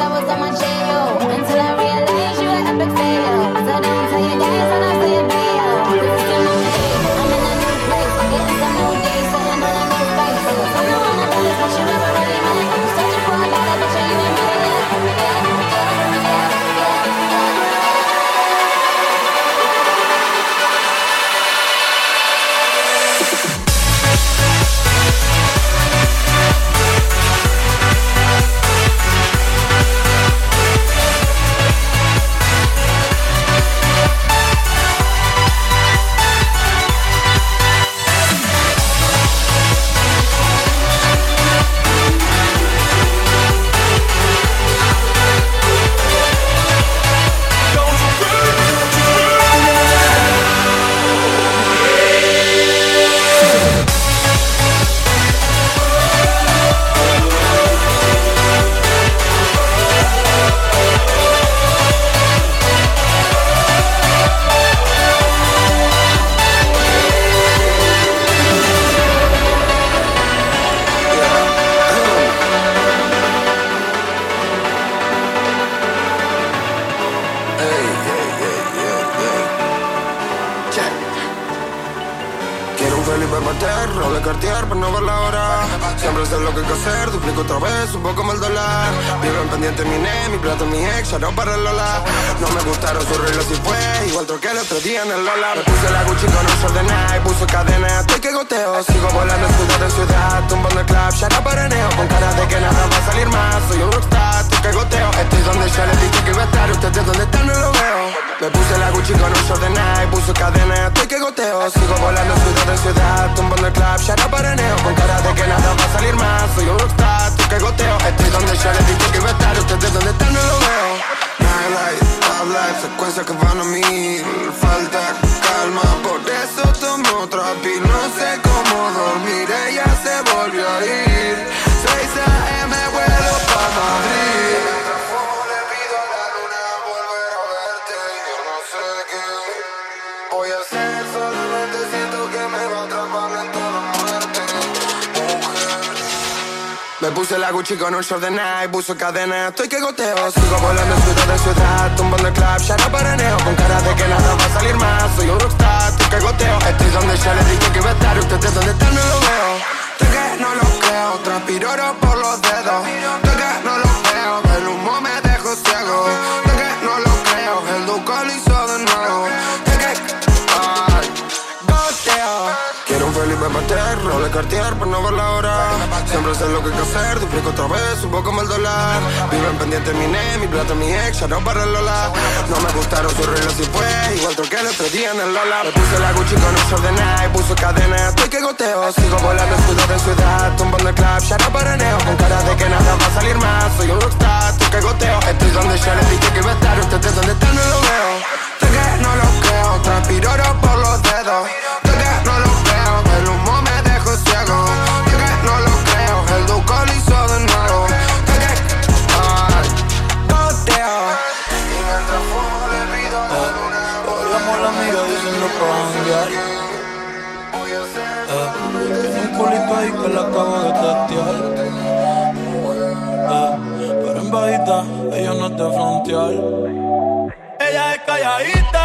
en el Cause I can la Gucci con un short de Nike, puso cadena, estoy que goteo Sigo volando en ciudad de ciudad, tumbando el club, ya no paraneo Con cara de que nada va a salir más, soy un rockstar, estoy que goteo. Estoy donde ya le dije que iba a estar, ustedes donde están no lo veo. Estoy que no lo creo, transpiro oro por los dedos. Estoy que no lo veo, el humo me dejó ciego Cartier por no ver la hora. Siempre sé lo que hay que hacer, duplico otra vez, un poco el dólar. Viven pendiente mi ne, mi plata, mi ex, ya no para el Lola. No me gustaron sus reglas y fue, igual troqué el otro día en el Lola. Me puse la Gucci con un short de Nike, puso cadena, estoy que goteo. Sigo volando ciudad en ciudad, tumbando el club, ya no paraneo. Con cara de que nada va a salir más, soy un rockstar, estoy que goteo. Estoy donde ya les dije que iba a estar, ustedes donde están no lo veo. Estoy que no lo creo, transpiro oro por los dedos ciego Estoy que no lo creo, el duco lo hizo de nuevo Estoy que, ay, goteo Y mientras fumo le pido a la luna a la amiga diciendo pa' janguear. Eh, tiene un culito ahí que la acabo de testear. Eh, pero en bajita, ella no de frontear. Ella es calladita,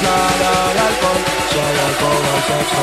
Si hay playa hay alcohol, si hay alcohol hay sexo.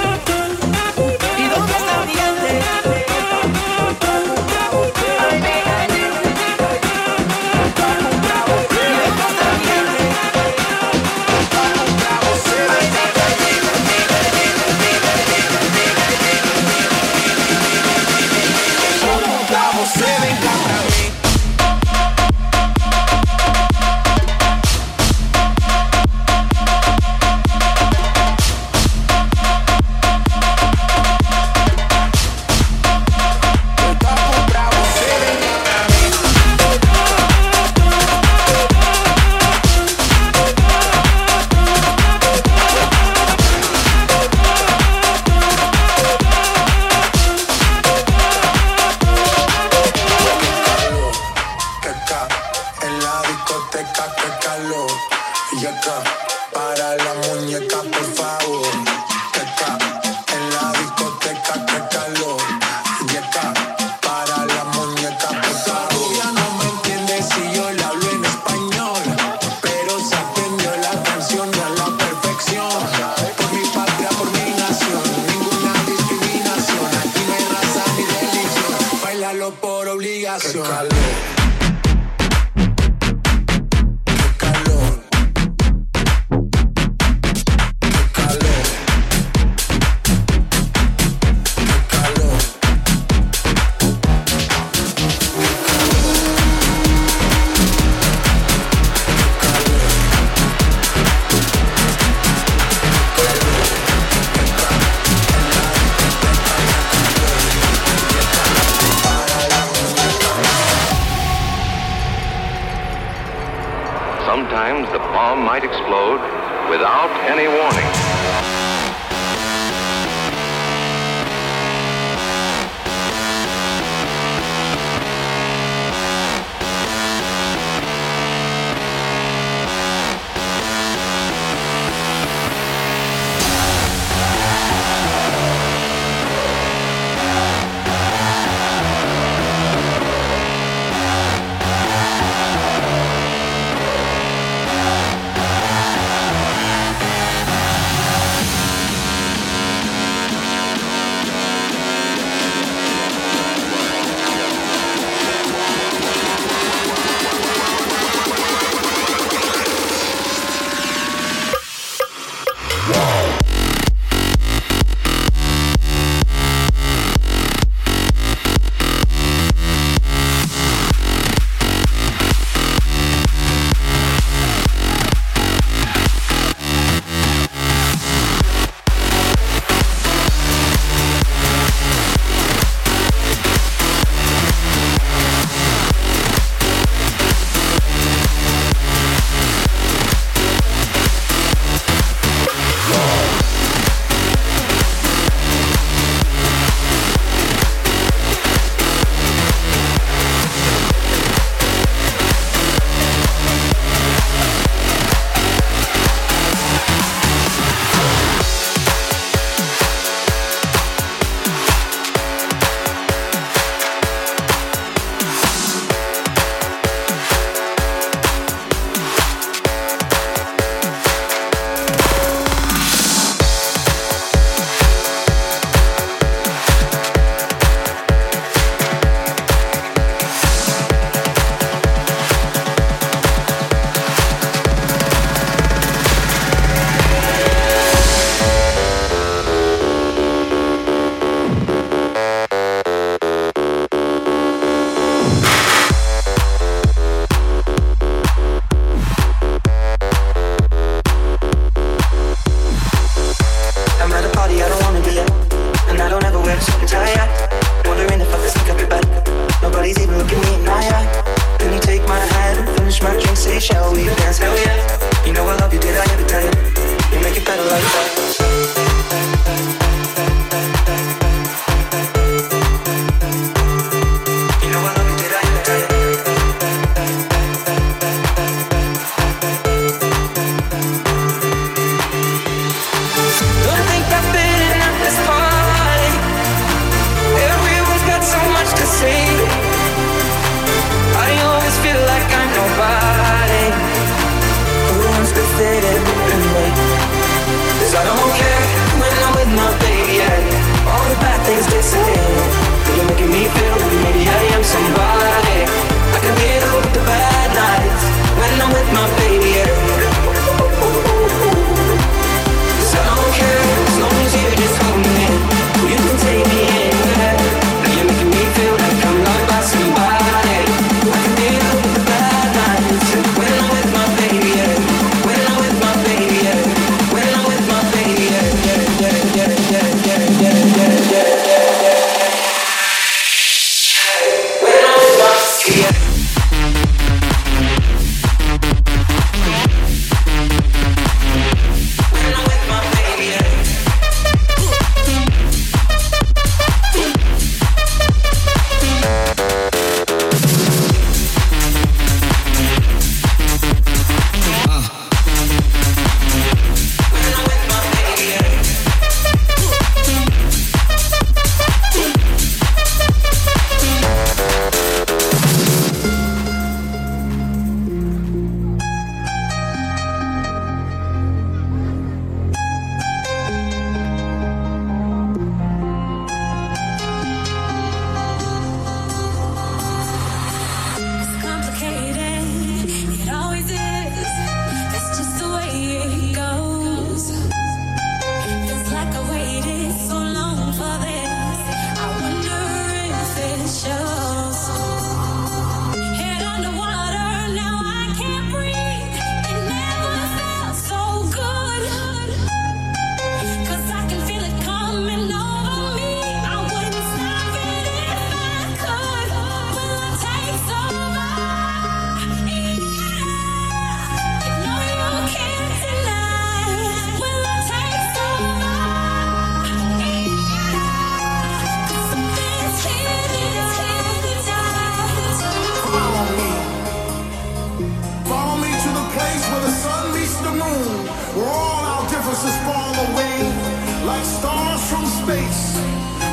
stars from space,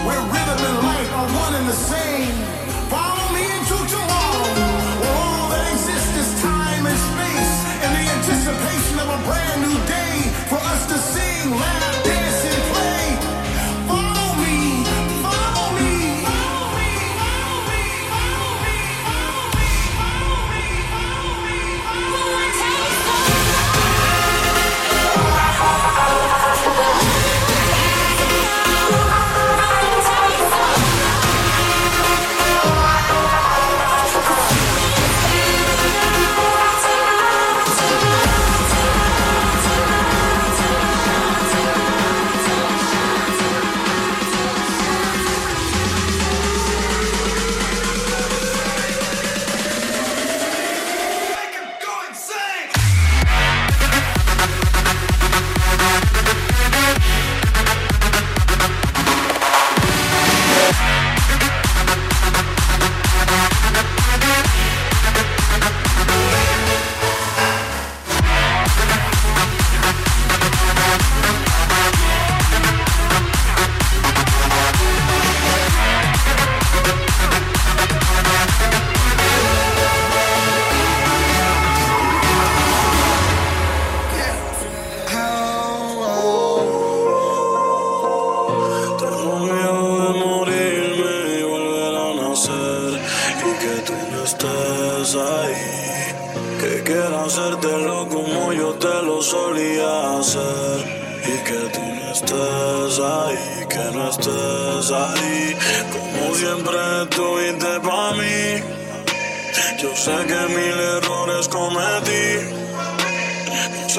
where rhythm and light are one and the same. Follow me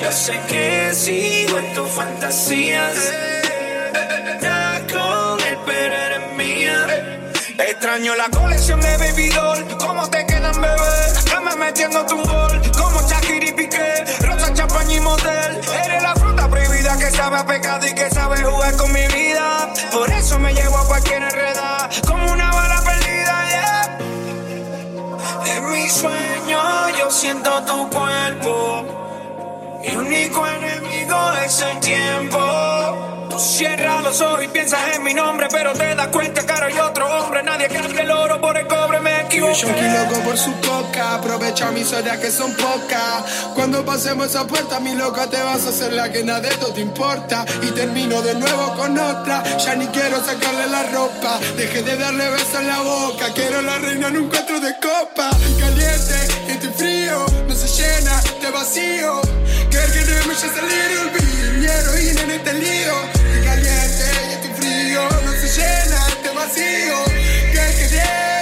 Yo sé que sigo en tus fantasías. Ya con él, pero eres mía. Extraño la colección de baby doll. ¿Cómo te quedan, bebé? Dame metiendo tu gol. Como Shakira y Piqué. Rosa, champaña y motel. Eres la fruta prohibida que sabe a pecado y que sabe jugar con mi vida. Por eso me llevo a cualquier enredada. Como una bala perdida, yeah. En mi sueño yo siento tu cuerpo el único enemigo es el tiempo. Tú cierras los ojos y piensas en mi nombre, pero te das cuenta que hay otro hombre. Nadie cambia el oro por el cobre. me son pocas. Cuando pasemos esa puerta, mi loca, te vas a hacer la que nada de esto te importa. Y termino de nuevo con otra. Ya ni quiero sacarle la ropa. Deje de darle besos en la boca. Quiero la reina en un cuatro de copa. Caliente, estoy frío. No se llena de vacío. Que que no me salir el mi heroína en este lío. Caliente, estoy frío. No se llena de vacío. Que que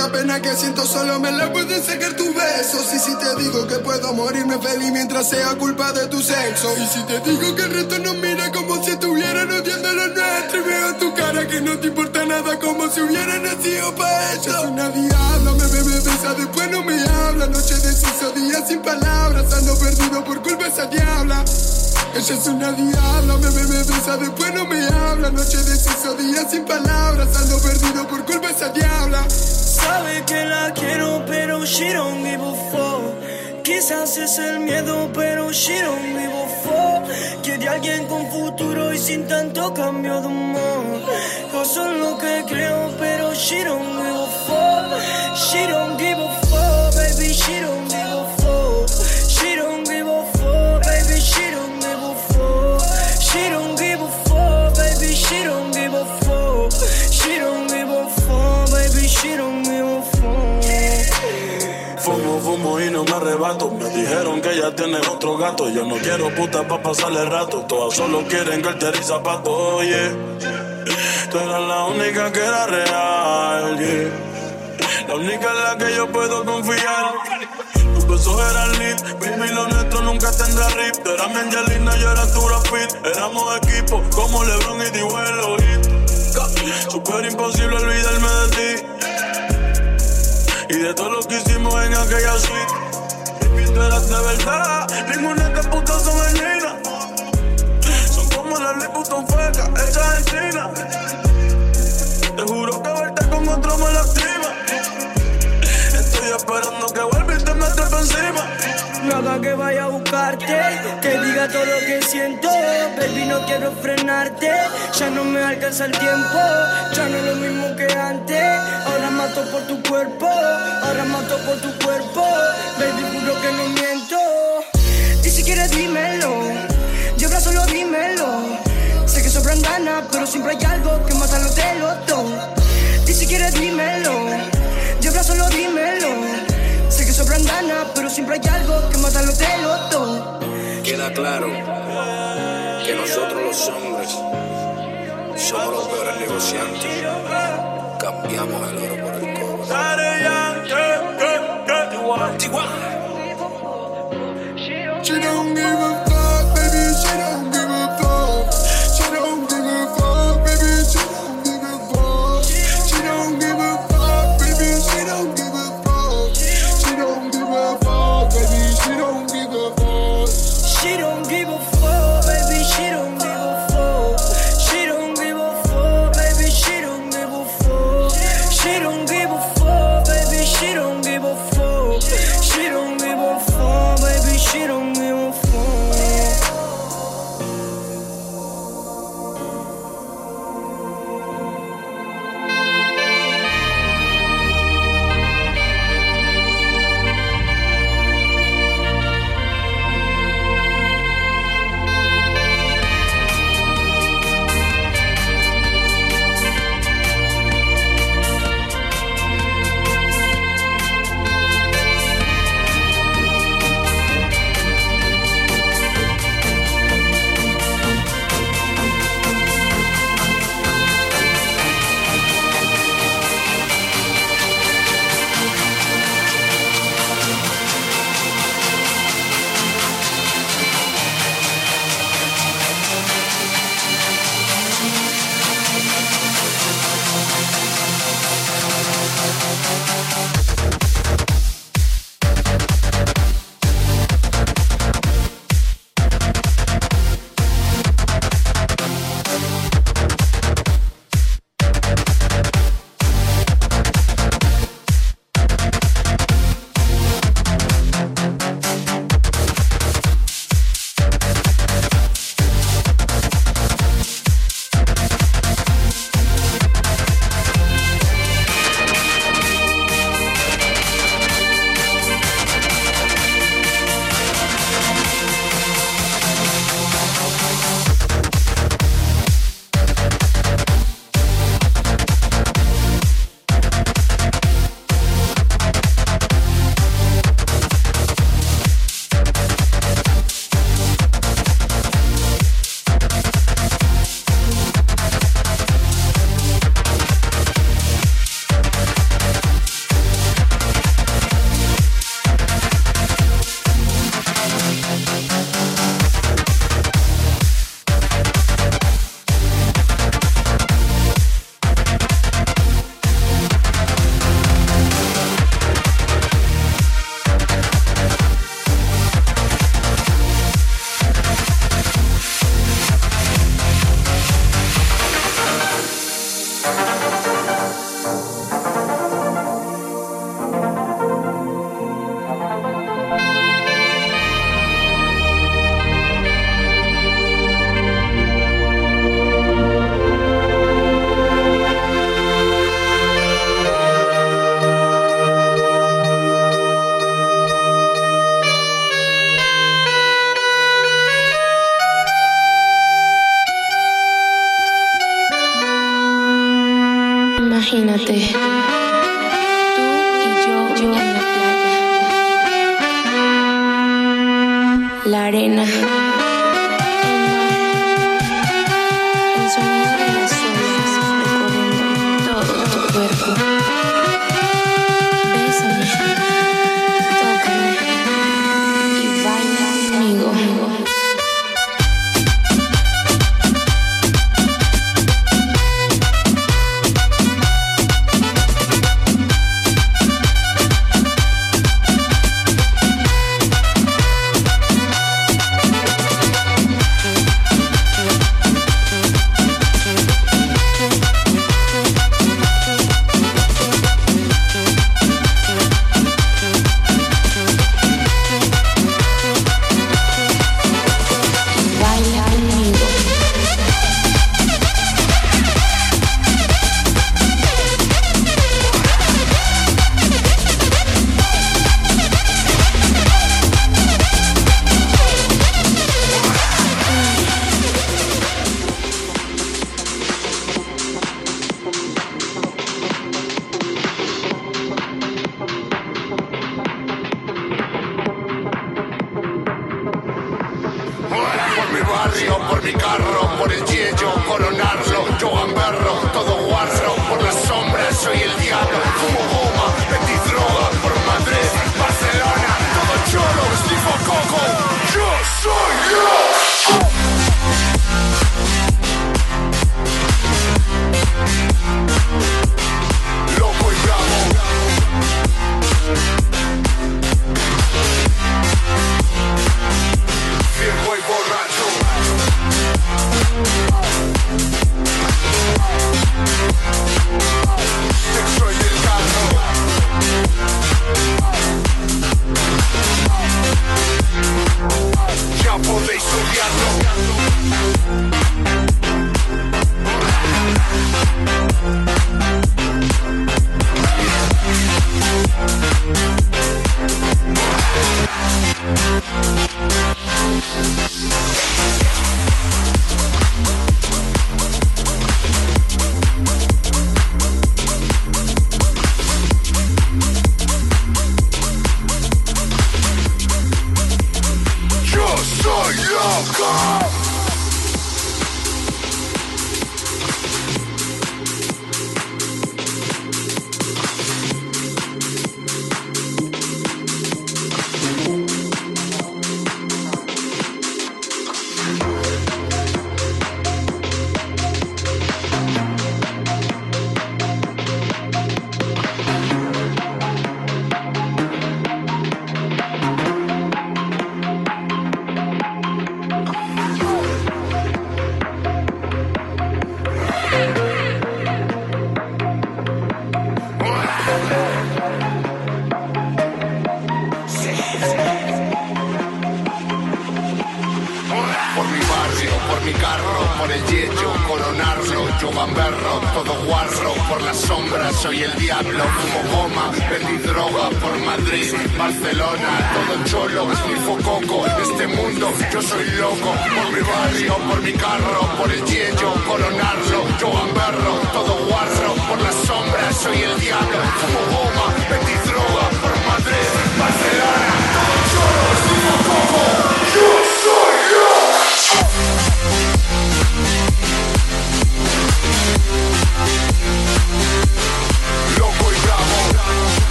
esta pena que siento solo me la puedes sacar tus besos. Y si te digo que puedo morirme feliz mientras sea culpa de tu sexo. Y si te digo que el resto no mira como si estuvieran odiando lo nuestro. Y veo tu cara que no te importa nada como si hubiera nacido para eso. Es una diabla, me bebe, besa, después no me habla. Noche de seso, día sin palabras. Ando perdido por culpa esa diabla. Ella es una diabla, me bebe, besa, después no me habla. Noche de seso, día sin palabras. Ando perdido por culpa esa diabla. Sabe que la quiero, pero she don't give a fuck. Quizás es el miedo, pero she don't give a fuck. Alguien con futuro y sin tanto cambio de humor. Yo soy lo que creo, pero she don't give a fuck. She don't give a fuck, baby, she don't me arrebato. Me dijeron que ya tiene otro gato. Yo no quiero puta pa' pasarle rato. Todas solo quieren cartera y zapatos. Oye, tú eras la única que era real. La única en la que yo puedo confiar. Tus besos eran lit, baby, lo nuestro nunca tendrá rip. Tú eras mi Angelina, yo era tu Fit. Éramos equipo como LeBron y Dibuelo. Super imposible olvidarme de ti. Y de todo lo que hicimos en aquella suite. Tú eras de verdad, ninguna de putas son meninas. Son como las Liputon fecas, hechas en China. Te juro que verte con otro me lastima. Estoy esperando que vuelva encima. No haga que vaya a buscarte, te diga todo lo que siento. Baby, no quiero frenarte. Ya no me alcanza el tiempo, ya no es lo mismo que antes. Ahora mato por tu cuerpo, ahora mato por tu cuerpo. Baby, juro que no miento. Ni siquiera dímelo, yo solo dímelo. Sé que sobran ganas, pero siempre hay algo que mata los Claro que nosotros los hombres somos los peores negociantes. Cambiamos el oro por el cobre. La arena, el sonido de las olas recorriendo todo tu cuerpo. Bésame,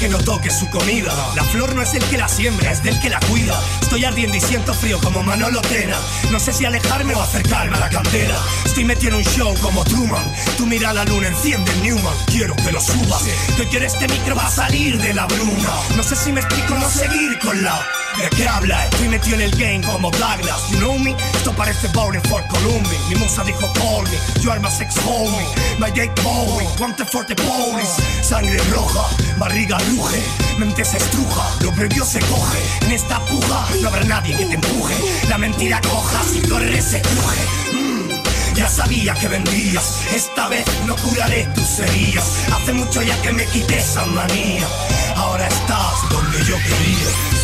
que no toque su comida. La flor no es el que la siembra, es del que la cuida. Estoy ardiendo y siento frío como Manolo Tena. No sé si alejarme o acercarme a la cantera. Estoy metido en un show como Truman. Tú mira la luna, enciende el Newman. Quiero que lo subas. Que quiero este micro va a salir de la bruma. No sé si me explico, no seguir con la. ¿De qué habla? Estoy metido en el game como Douglas. You know me? Esto parece Bowling for Columbia. Mi musa dijo call me. Yo arma sex homie. My Jake Bowie. Wanted for the police. Sangre roja. Barriga ruge. Mente se estruja. Lo previo se coge. En esta puja no habrá nadie que te empuje. La mentira coja. Si corres se cruje. Mm, Ya sabía que vendrías, esta vez no curaré tus heridas. Hace mucho ya que me quité esa manía, ahora estás donde yo quería.